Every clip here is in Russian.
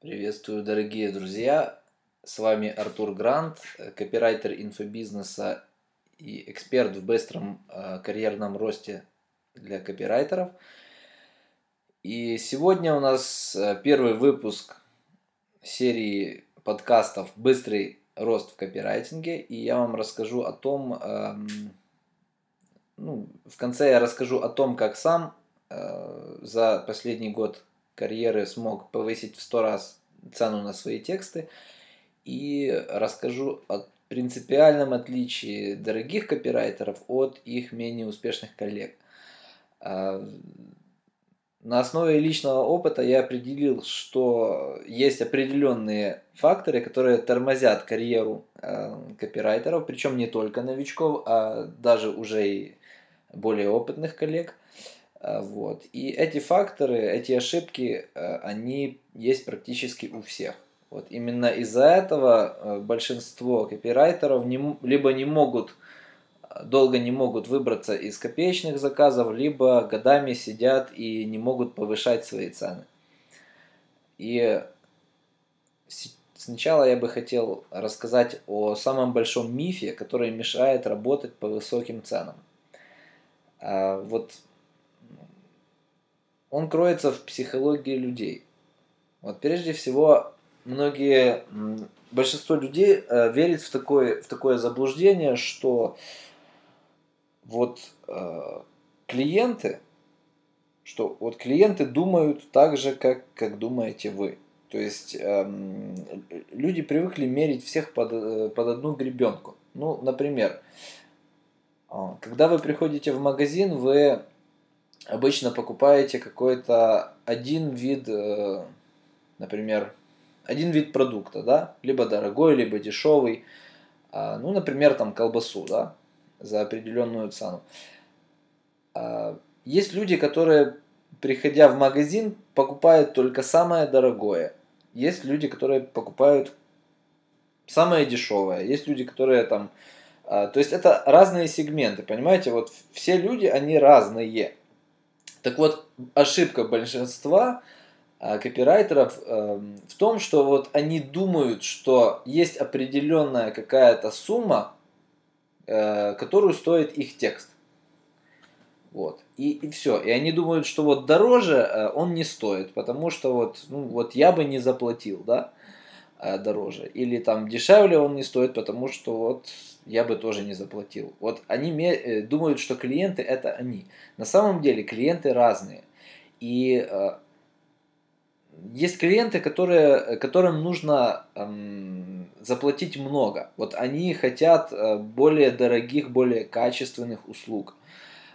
Приветствую, дорогие друзья! С вами Артур Грант, копирайтер инфобизнеса и эксперт в быстром э, карьерном росте для копирайтеров. И сегодня у нас э, первый выпуск серии подкастов «Быстрый рост в копирайтинге». И я вам расскажу о том, эм, ну, в конце я расскажу о том, как сам э, за последний год карьеры смог повысить в 100 раз цену на свои тексты и расскажу о принципиальном отличии дорогих копирайтеров от их менее успешных коллег. А, на основе личного опыта я определил, что есть определенные факторы, которые тормозят карьеру а, копирайтеров, причем не только новичков, а даже уже и более опытных коллег. А, вот. И эти факторы, эти ошибки, э, они есть практически у всех. Вот именно из-за этого э, большинство копирайтеров не, либо не могут, э, долго не могут выбраться из копеечных заказов, либо годами сидят и не могут повышать свои цены. И сначала я бы хотел рассказать о самом большом мифе, который мешает работать по высоким ценам. А, вот он кроется в психологии людей. Вот прежде всего, многие, большинство людей э, верит в такое, в такое заблуждение, что вот э, клиенты, что вот клиенты думают так же, как, как думаете вы. То есть эм, люди привыкли мерить всех под, э, под одну гребенку. Ну, например, э, когда вы приходите в магазин, вы обычно покупаете какой-то один вид, э, например, один вид продукта, да, либо дорогой, либо дешевый, а, ну, например, там колбасу, да, за определенную цену. А, есть люди, которые, приходя в магазин, покупают только самое дорогое. Есть люди, которые покупают самое дешевое. Есть люди, которые там... А, то есть это разные сегменты, понимаете? Вот все люди, они разные. Так вот, ошибка большинства а, копирайтеров эм, в том, что вот они думают, что есть определенная какая-то сумма, э, которую стоит их текст. Вот. И, и все. И они думают, что вот дороже э, он не стоит, потому что вот, ну, вот я бы не заплатил, да, э, дороже. Или там дешевле он не стоит, потому что вот я бы тоже не заплатил. Вот они э, думают, что клиенты это они. На самом деле клиенты разные. И э, есть клиенты, которые, которым нужно эм, заплатить много. Вот они хотят э, более дорогих, более качественных услуг.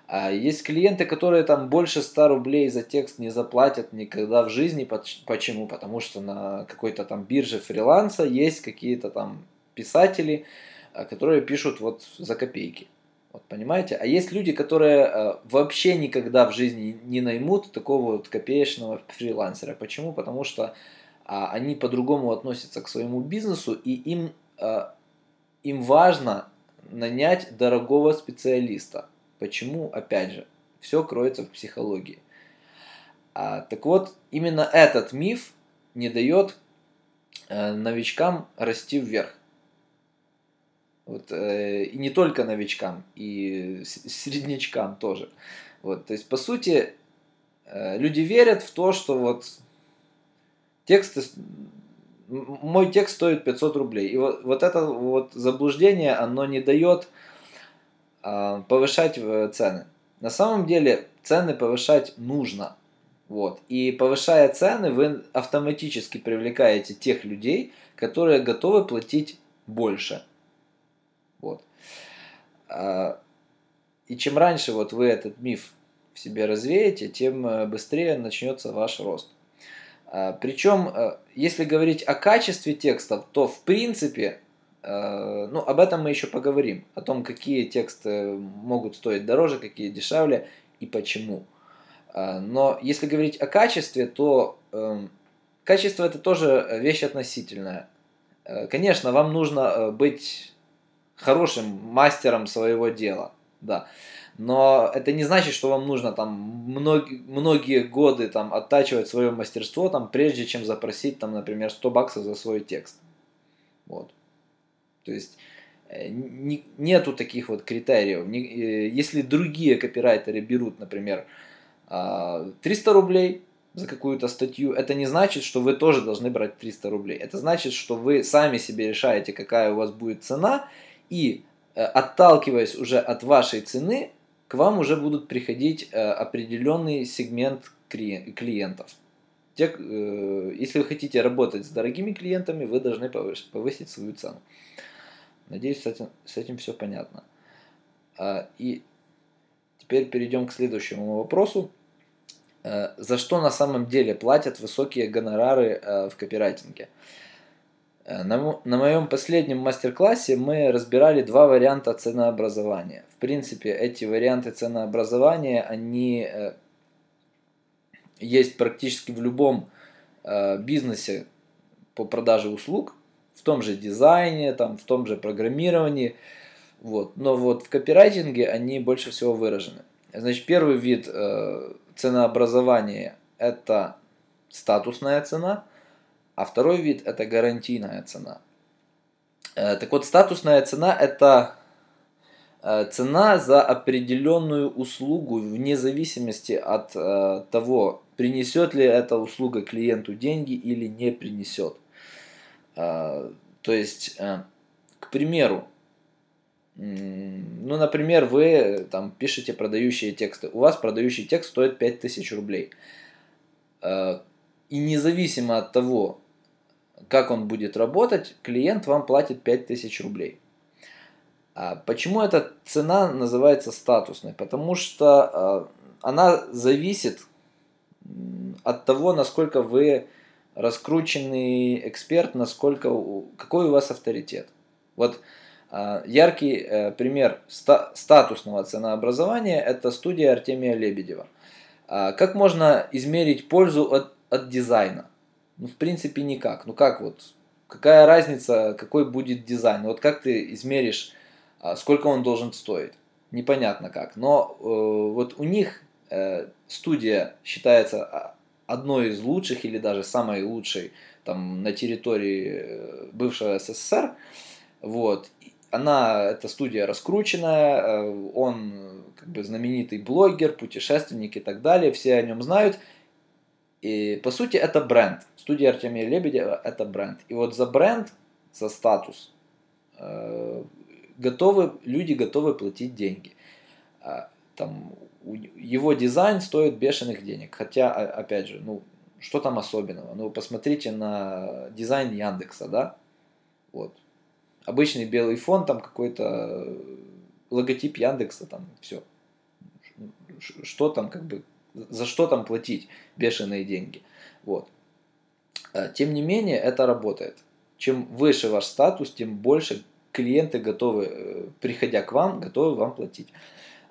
А есть клиенты, которые там больше 100 рублей за текст не заплатят никогда в жизни. Почему? Потому что на какой-то там бирже фриланса есть какие-то там писатели, а, которые пишут вот за копейки. Вот, понимаете? А есть люди, которые э, вообще никогда в жизни не наймут такого вот копеечного фрилансера. Почему? Потому что э, они по-другому относятся к своему бизнесу, и им, им важно нанять дорогого специалиста. Почему? Опять же, все кроется в психологии. А, так вот, именно этот миф не дает э, новичкам расти вверх. Вот, э, и не только новичкам, и среднячкам тоже. Вот, то есть, по сути, э, люди верят в то, что вот тексты, мой текст стоит 500 рублей. И вот, вот это вот заблуждение, оно не дает э, повышать э, цены. На самом деле цены повышать нужно. Вот. И повышая цены, вы автоматически привлекаете тех людей, которые готовы платить больше. Вот. А, и чем раньше вот вы этот миф в себе развеете, тем э, быстрее начнется ваш рост. А, Причем, э, если говорить о качестве текстов, то в принципе, ну об этом мы еще поговорим, о том, какие тексты могут стоить дороже, какие дешевле и почему. А, но если говорить о качестве, то эм, качество это тоже вещь относительная. Конечно, вам нужно быть хорошим мастером своего дела, да. Но это не значит, что вам нужно там многие, многие годы там оттачивать свое мастерство, там, прежде чем запросить, там, например, 100 баксов за свой текст. Вот. То есть э, не, нету таких вот критериев. Не, э, если другие копирайтеры берут, например, 300 а, рублей за какую-то статью, это не значит, что вы тоже должны брать 300 рублей. Это значит, что вы сами себе решаете, какая у вас будет цена, и э, отталкиваясь уже от вашей цены, к вам уже будут приходить определенный сегмент клиентов. Те, если вы хотите работать с дорогими клиентами, вы должны повысить свою цену. Надеюсь, с этим, с этим все понятно. А, и теперь перейдем к следующему вопросу. А, за что на самом деле платят высокие гонорары а, в копирайтинге? На, на моем последнем мастер-классе мы разбирали два варианта ценообразования. В принципе, эти варианты ценообразования, они э, есть практически в любом бизнесе по продаже услуг – в том же дизайне, там, в том же программировании. Вот. Но вот в копирайтинге они больше всего выражены. Значит, первый вид э, ценообразования – это статусная цена, а второй вид – это гарантийная цена. Э, так вот, статусная цена – это э, цена за определенную услугу вне зависимости от э, того, принесет ли эта услуга клиенту деньги или не принесет. А, то есть, э, к примеру, ну, например, вы там пишете продающие тексты. У вас продающий текст стоит 5000 рублей. А, и независимо от того, как он будет работать, клиент вам платит 5000 рублей. А почему эта цена называется статусной? Потому что она зависит от того, насколько вы раскрученный эксперт, насколько, какой у вас авторитет. Вот а, яркий э, пример статусного ценообразования – это студия Артемия Лебедева. А, как можно измерить пользу от, от дизайна? Ну, в принципе, никак. Ну, как вот? Какая разница, какой будет дизайн? Вот как ты измеришь, а, сколько он должен стоить? Непонятно как. Но э, вот у них э, студия считается одной из лучших или даже самой лучшей там, на территории э, бывшего СССР. Вот. Она, эта студия раскрученная, э, он как бы знаменитый блогер, путешественник и так далее, все о нем знают. И по сути это бренд. Студия Артемия Лебедева это бренд. И вот за бренд, за статус э, готовы, люди готовы платить деньги. А, там его дизайн стоит бешеных денег. Хотя, опять же, ну, что там особенного? Ну, посмотрите на дизайн Яндекса, да? Вот. Обычный белый фон, там какой-то логотип Яндекса, там все. Что там, как бы, за что там платить бешеные деньги? Вот. А, тем не менее, это работает. Чем выше ваш статус, тем больше клиенты готовы, э, приходя к вам, готовы вам платить.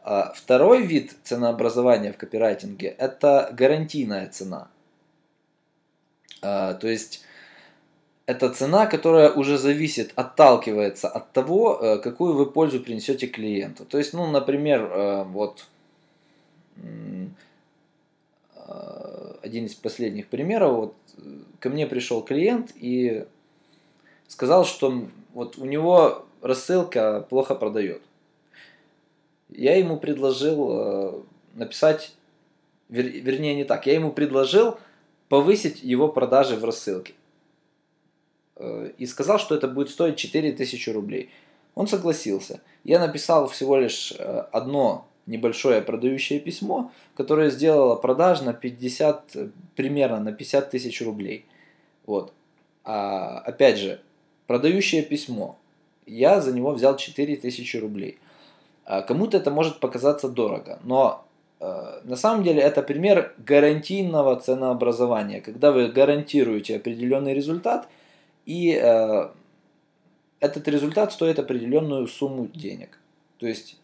А второй вид ценообразования в копирайтинге – это гарантийная цена. А, то есть это цена, которая уже зависит, отталкивается от того, э, какую вы пользу принесете клиенту. То есть, ну, например, э, вот э, один из последних примеров, вот ко мне пришел клиент и сказал, что вот у него рассылка плохо продает я ему предложил э, написать, вер, вернее не так, я ему предложил повысить его продажи в рассылке. Э, и сказал, что это будет стоить 4000 рублей. Он согласился. Я написал всего лишь э, одно небольшое продающее письмо, которое сделало продаж на 50, примерно на 50 тысяч рублей. Вот. А, опять же, продающее письмо. Я за него взял 4000 рублей. А кому-то это может показаться дорого, но э, на самом деле это пример гарантийного ценообразования, когда вы гарантируете определенный результат, и э, этот результат стоит определенную сумму денег. То есть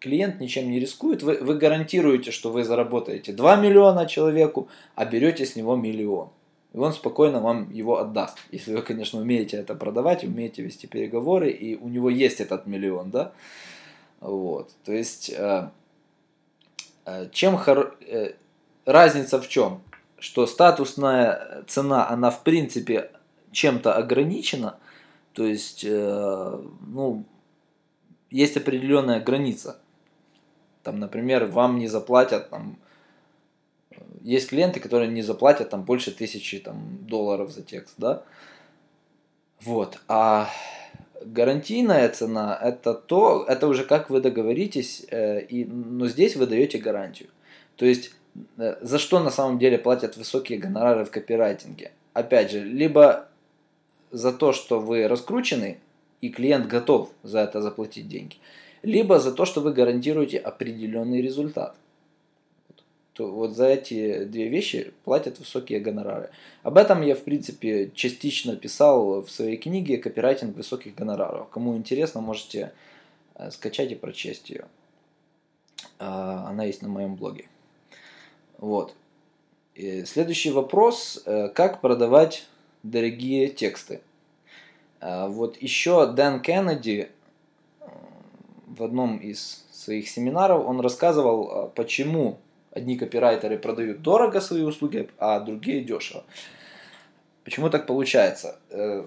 клиент ничем не рискует, вы, вы гарантируете, что вы заработаете 2 миллиона человеку, а берете с него миллион. И он спокойно вам его отдаст. Если вы, конечно, умеете это продавать, умеете вести переговоры, и у него есть этот миллион, да. Вот. То есть, э, э, чем хор... э, разница в чем? Что статусная цена, она в принципе чем-то ограничена, то есть, ну, есть определенная граница. Там, например, вам не заплатят там, есть клиенты, которые не заплатят там больше тысячи там, долларов за текст, да. Вот. А гарантийная цена это то, это уже как вы договоритесь, э, и, но здесь вы даете гарантию. То есть э, за что на самом деле платят высокие гонорары в копирайтинге? Опять же, либо за то, что вы раскручены, и клиент готов за это заплатить деньги, либо за то, что вы гарантируете определенный результат то вот за эти две вещи платят высокие гонорары. Об этом я, в принципе, частично писал в своей книге «Копирайтинг высоких гонораров». Кому интересно, можете э, скачать и прочесть ее. А, она есть на моем блоге. Вот. И следующий вопрос. Э, как продавать дорогие тексты? А, вот еще Дэн Кеннеди э, в одном из своих семинаров он рассказывал, почему Одни копирайтеры продают дорого свои услуги, а другие дешево. Почему так получается? Э,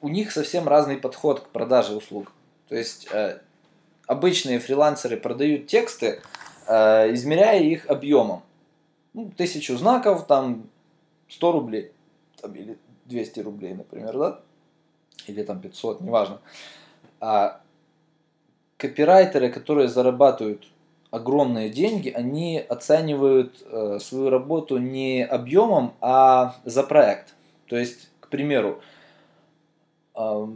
у них совсем разный подход к продаже услуг. То есть э, обычные фрилансеры продают тексты, э, измеряя их объемом. Ну, тысячу знаков, там 100 рублей, там, или 200 рублей, например, да? Или там 500, неважно. А копирайтеры, которые зарабатывают огромные деньги, они оценивают э, свою работу не объемом, а за проект. То есть, к примеру, э,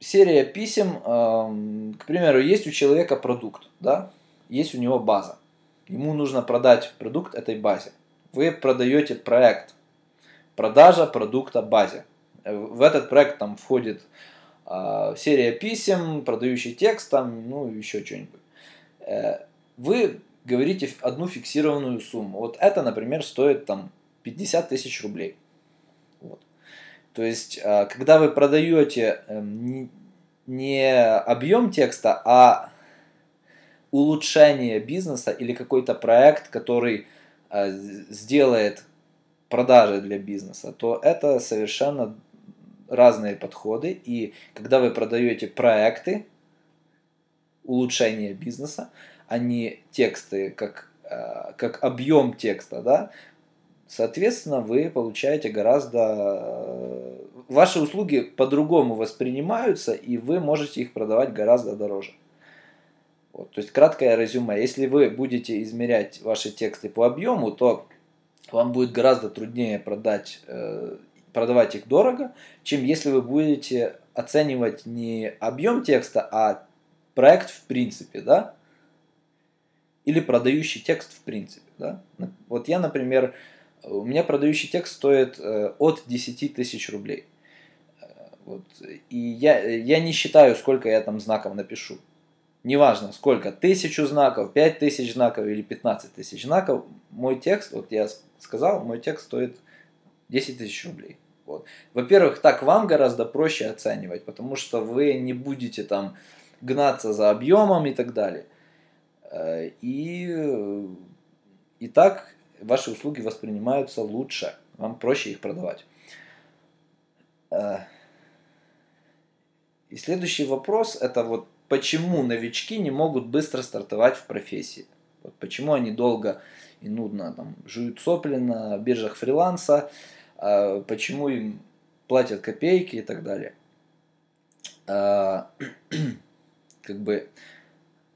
серия писем, э, к примеру, есть у человека продукт, да, есть у него база. Ему нужно продать продукт этой базе. Вы продаете проект. Продажа продукта базе. В этот проект там входит а, серия писем, продающий текст, там, ну, еще что-нибудь. Э, вы говорите одну фиксированную сумму. Вот это, например, стоит там 50 тысяч рублей. Вот. То есть, а, когда вы продаете эм, не объем текста, а улучшение бизнеса или какой-то проект, который а, сделает продажи для бизнеса, то это совершенно разные подходы, и когда вы продаете проекты улучшения бизнеса, а не тексты как, э, как объем текста, да, соответственно, вы получаете гораздо... Э, ваши услуги по-другому воспринимаются, и вы можете их продавать гораздо дороже. Вот, то есть краткое резюме. Если вы будете измерять ваши тексты по объему, то вам будет гораздо труднее продать э, продавать их дорого, чем если вы будете оценивать не объем текста, а проект в принципе, да, или продающий текст в принципе, да. Вот я, например, у меня продающий текст стоит э, от 10 тысяч рублей. Вот. И я, я не считаю, сколько я там знаков напишу. Неважно, сколько, тысячу знаков, пять тысяч знаков или 15 тысяч знаков, мой текст, вот я сказал, мой текст стоит 10 тысяч рублей. Вот. Во-первых, так вам гораздо проще оценивать, потому что вы не будете там гнаться за объемом и так далее. Э, и, и так ваши услуги воспринимаются лучше, вам проще их продавать. Э, и следующий вопрос это вот почему новички не могут быстро стартовать в профессии? Вот почему они долго и нудно там жуют сопли на биржах фриланса, а почему им платят копейки и так далее. А, как бы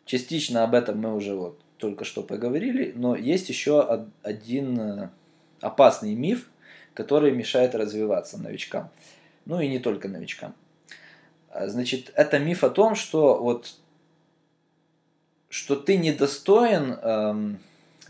частично об этом мы уже вот только что поговорили, но есть еще один э, опасный миф, который мешает развиваться новичкам. Ну и не только новичкам. А, значит, это миф о том, что вот что ты недостоин эм,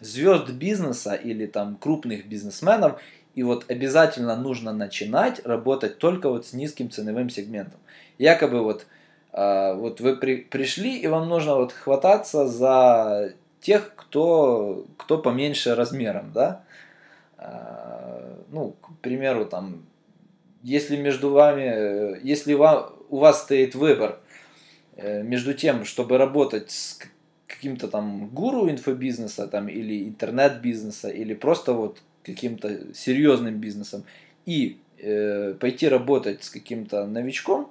звезд бизнеса или там крупных бизнесменов и вот обязательно нужно начинать работать только вот с низким ценовым сегментом. Якобы вот, э, вот вы при, пришли, и вам нужно вот хвататься за тех, кто, кто поменьше размером, да. Э, ну, к примеру, там, если между вами, если вам, у вас стоит выбор э, между тем, чтобы работать с каким-то там гуру инфобизнеса там, или интернет-бизнеса, или просто вот каким-то серьезным бизнесом, и э, пойти работать с каким-то новичком,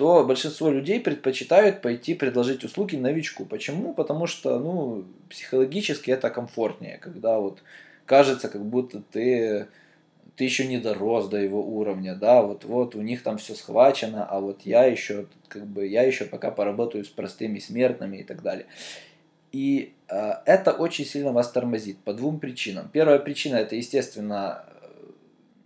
то большинство людей предпочитают пойти предложить услуги новичку. Почему? Потому что, ну, психологически это комфортнее, когда вот кажется, как будто ты, ты еще не дорос до его уровня, да, вот, вот у них там все схвачено, а вот я еще, как бы, я еще пока поработаю с простыми смертными и так далее. И э, это очень сильно вас тормозит по двум причинам. Первая причина это, естественно,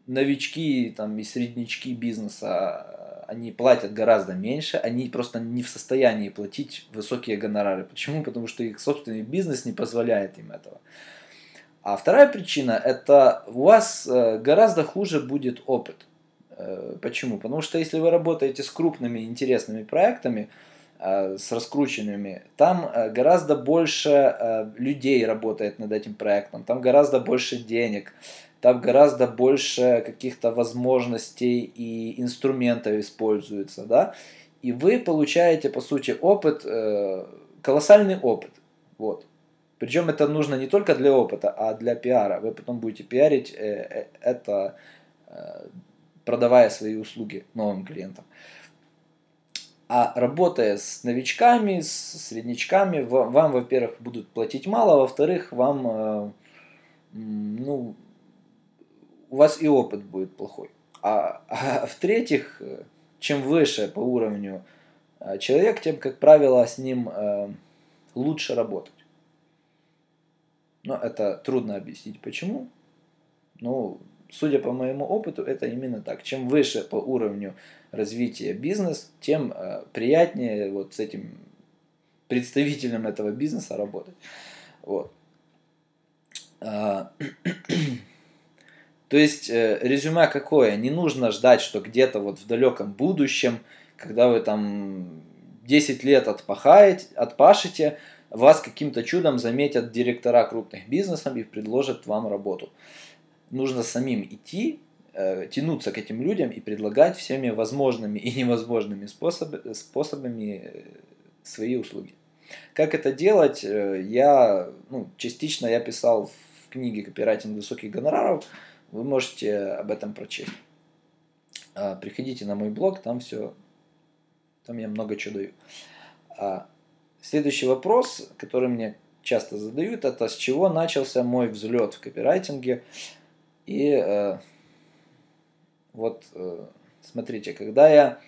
новички там, и среднячки бизнеса, они платят гораздо меньше, они просто не в состоянии платить высокие гонорары. Почему? Потому что их собственный бизнес не позволяет им этого. А вторая причина – это у вас э, гораздо хуже будет опыт. Э, почему? Потому что если вы работаете с крупными интересными проектами, э, с раскрученными, там гораздо больше людей работает над этим проектом, там гораздо больше денег, там гораздо больше каких-то возможностей и инструментов используется, да, и вы получаете, по сути, опыт, колоссальный опыт, вот. Причем это нужно не только для опыта, а для пиара. Вы потом будете пиарить э, э, это, э, продавая свои услуги новым клиентам. А работая с новичками, с среднячками, вам, во-первых, будут платить мало, во-вторых, вам, ну, у вас и опыт будет плохой. А, а в-третьих, чем выше по уровню человек, тем, как правило, с ним лучше работать. Но это трудно объяснить почему. Ну, судя по моему опыту, это именно так. Чем выше по уровню развития бизнес, тем э, приятнее вот с этим представителем этого бизнеса работать. Вот. А, то есть э, резюме какое? Не нужно ждать, что где-то вот в далеком будущем, когда вы там 10 лет отпахаете, отпашете, вас каким-то чудом заметят директора крупных бизнесов и предложат вам работу. Нужно самим идти, э, тянуться к этим людям и предлагать всеми возможными и невозможными способ, способами э, свои услуги. Как это делать, э, я, ну, частично я писал в книге «Копирайтинг высоких гонораров», вы можете об этом прочесть. А, приходите на мой блог, там все, там я много чего даю. А, Следующий вопрос, который мне часто задают, это с чего начался мой взлет в копирайтинге. И э, вот э, смотрите, когда я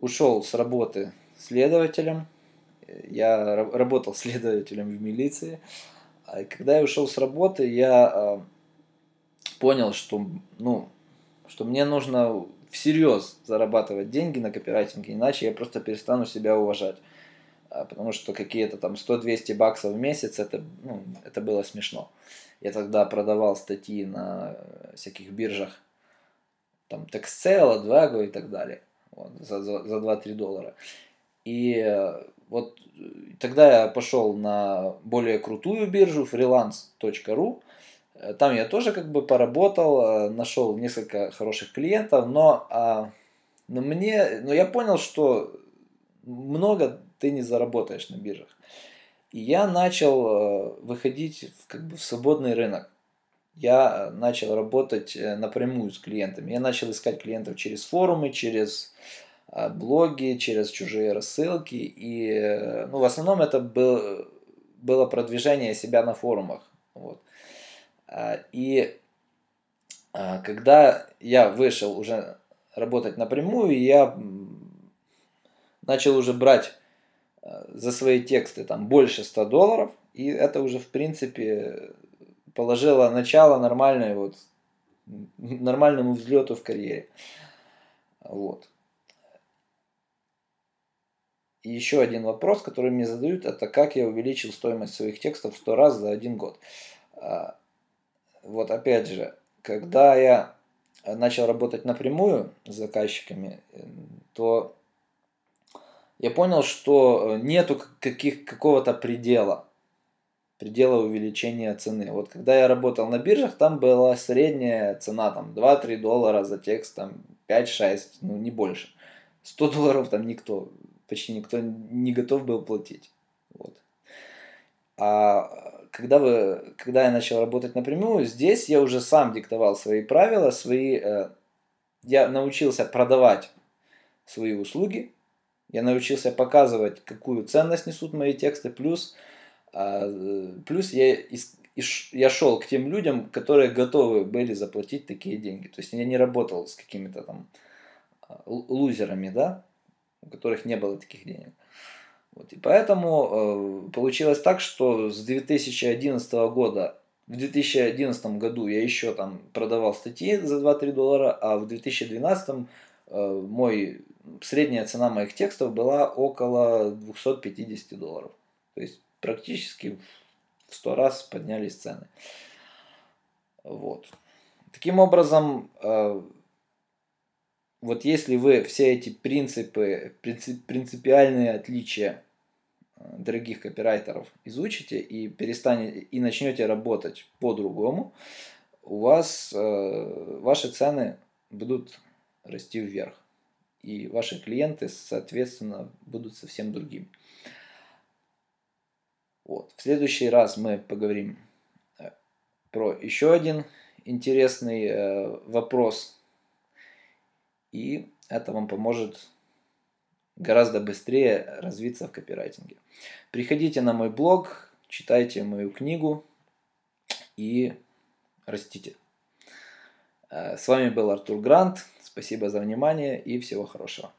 ушел с работы следователем, я работал следователем в милиции, а когда я ушел с работы, я э, понял, что, ну, что мне нужно всерьез зарабатывать деньги на копирайтинге, иначе я просто перестану себя уважать. А, потому что какие-то там 100-200 баксов в месяц, это, ну, это было смешно. Я тогда продавал статьи на всяких биржах, там Texel, Advago и так далее, вот, за, за, за 2-3 доллара. И э, вот тогда я пошел на более крутую биржу, freelance.ru, там я тоже как бы поработал, э, нашел несколько хороших клиентов, но, а, но мне, но я понял, что много ты не заработаешь на биржах. И я начал э, выходить в, как бы, в свободный рынок. Я начал работать э, напрямую с клиентами. Я начал искать клиентов через форумы, через э, блоги, через чужие рассылки. И ну, в основном это был, было продвижение себя на форумах. Вот. И когда я вышел уже работать напрямую, я начал уже брать Э, за свои тексты там больше 100 долларов, и это уже в принципе положило начало нормальной вот нормальному взлету в карьере. Вот. И еще один вопрос, который мне задают, это как я увеличил стоимость своих текстов в 100 раз за один год. А, вот опять же, когда я начал работать напрямую с заказчиками, то я понял, что э, нету каких, какого-то предела, предела увеличения цены. Вот когда я работал на биржах, там была средняя цена там 2-3 доллара за текст, там 5-6, ну не больше. 100 долларов там никто почти никто не готов был платить. Вот. А когда, вы, когда я начал работать напрямую, здесь я уже сам диктовал свои правила, свои, э, я научился продавать свои услуги, я научился показывать, какую ценность несут мои тексты, плюс, э, плюс я, я шел к тем людям, которые готовы были заплатить такие деньги. То есть я не работал с какими-то там э, лузерами, да, у которых не было таких денег. Вот, и поэтому э, получилось так, что с 2011 года, в 2011 году я еще там продавал статьи за 2-3 доллара, а в 2012 э, мой, средняя цена моих текстов была около 250 долларов. То есть практически в 100 раз поднялись цены. Вот. Таким образом, э, вот если вы все эти принципы, принцип, принципиальные отличия э, дорогих копирайтеров изучите и перестанете и начнете работать по-другому, у вас э, ваши цены будут расти вверх. И ваши клиенты, соответственно, будут совсем другими. Вот. В следующий раз мы поговорим э, про еще один интересный э, вопрос и это вам поможет гораздо быстрее развиться в копирайтинге. Приходите на мой блог, читайте мою книгу и растите. Э, с вами был Артур Грант. Спасибо за внимание и всего хорошего.